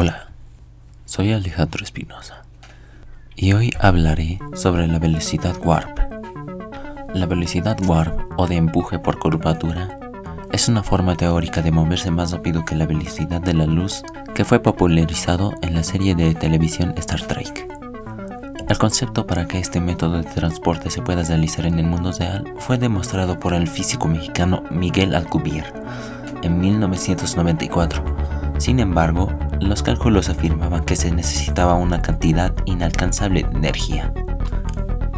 Hola, soy Alejandro Espinosa y hoy hablaré sobre la velocidad warp. La velocidad warp o de empuje por curvatura es una forma teórica de moverse más rápido que la velocidad de la luz que fue popularizado en la serie de televisión Star Trek. El concepto para que este método de transporte se pueda realizar en el mundo real fue demostrado por el físico mexicano Miguel Alcubierre en 1994. Sin embargo, los cálculos afirmaban que se necesitaba una cantidad inalcanzable de energía.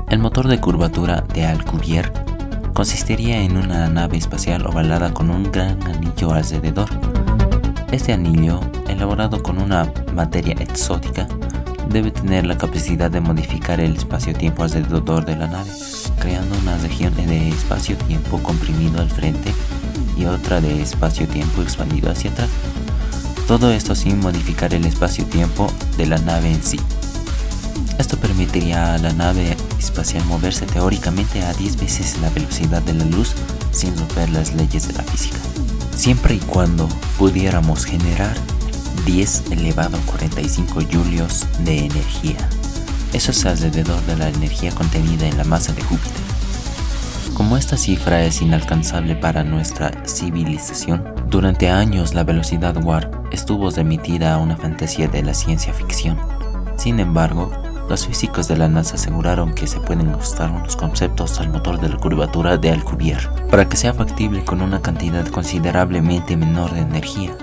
El motor de curvatura de Alcubierre consistiría en una nave espacial ovalada con un gran anillo alrededor. Este anillo, elaborado con una materia exótica, debe tener la capacidad de modificar el espacio-tiempo alrededor de la nave, creando una región de espacio-tiempo comprimido al frente y otra de espacio-tiempo expandido hacia atrás. Todo esto sin modificar el espacio-tiempo de la nave en sí. Esto permitiría a la nave espacial moverse teóricamente a 10 veces la velocidad de la luz sin romper las leyes de la física. Siempre y cuando pudiéramos generar 10 elevado a 45 julios de energía. Eso es alrededor de la energía contenida en la masa de Júpiter. Como esta cifra es inalcanzable para nuestra civilización, durante años la velocidad warp estuvo remitida a una fantasía de la ciencia ficción. Sin embargo, los físicos de la NASA aseguraron que se pueden ajustar unos conceptos al motor de la curvatura de Alcubierre para que sea factible con una cantidad considerablemente menor de energía.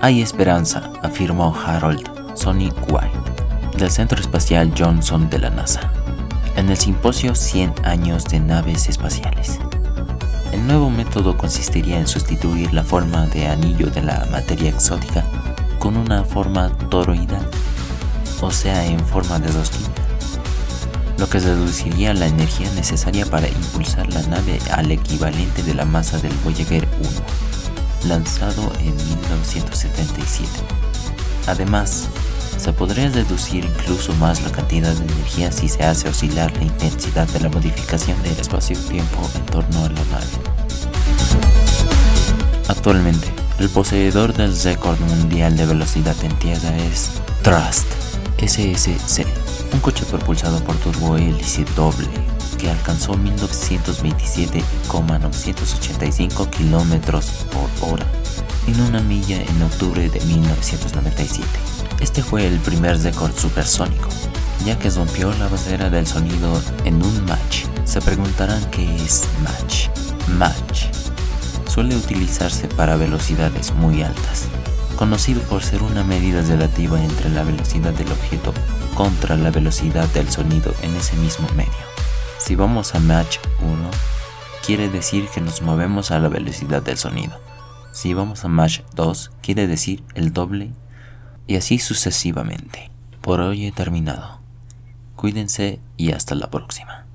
Hay esperanza, afirmó Harold Sonny White, del Centro Espacial Johnson de la NASA en el simposio 100 años de naves espaciales. El nuevo método consistiría en sustituir la forma de anillo de la materia exótica con una forma toroidal, o sea, en forma de dos quintas, lo que reduciría la energía necesaria para impulsar la nave al equivalente de la masa del Voyager 1, lanzado en 1977. Además, se podría reducir incluso más la cantidad de energía si se hace oscilar la intensidad de la modificación del espacio-tiempo en torno a la nave. Actualmente, el poseedor del récord mundial de velocidad en tierra es Trust SSC, un coche propulsado por turbohélice doble que alcanzó 1927,985 km por hora en una milla en octubre de 1997. Este fue el primer récord supersónico, ya que rompió la barrera del sonido en un match. Se preguntarán qué es match. Match suele utilizarse para velocidades muy altas, conocido por ser una medida relativa entre la velocidad del objeto contra la velocidad del sonido en ese mismo medio. Si vamos a Match 1, quiere decir que nos movemos a la velocidad del sonido. Si vamos a Match 2, quiere decir el doble y así sucesivamente. Por hoy he terminado. Cuídense y hasta la próxima.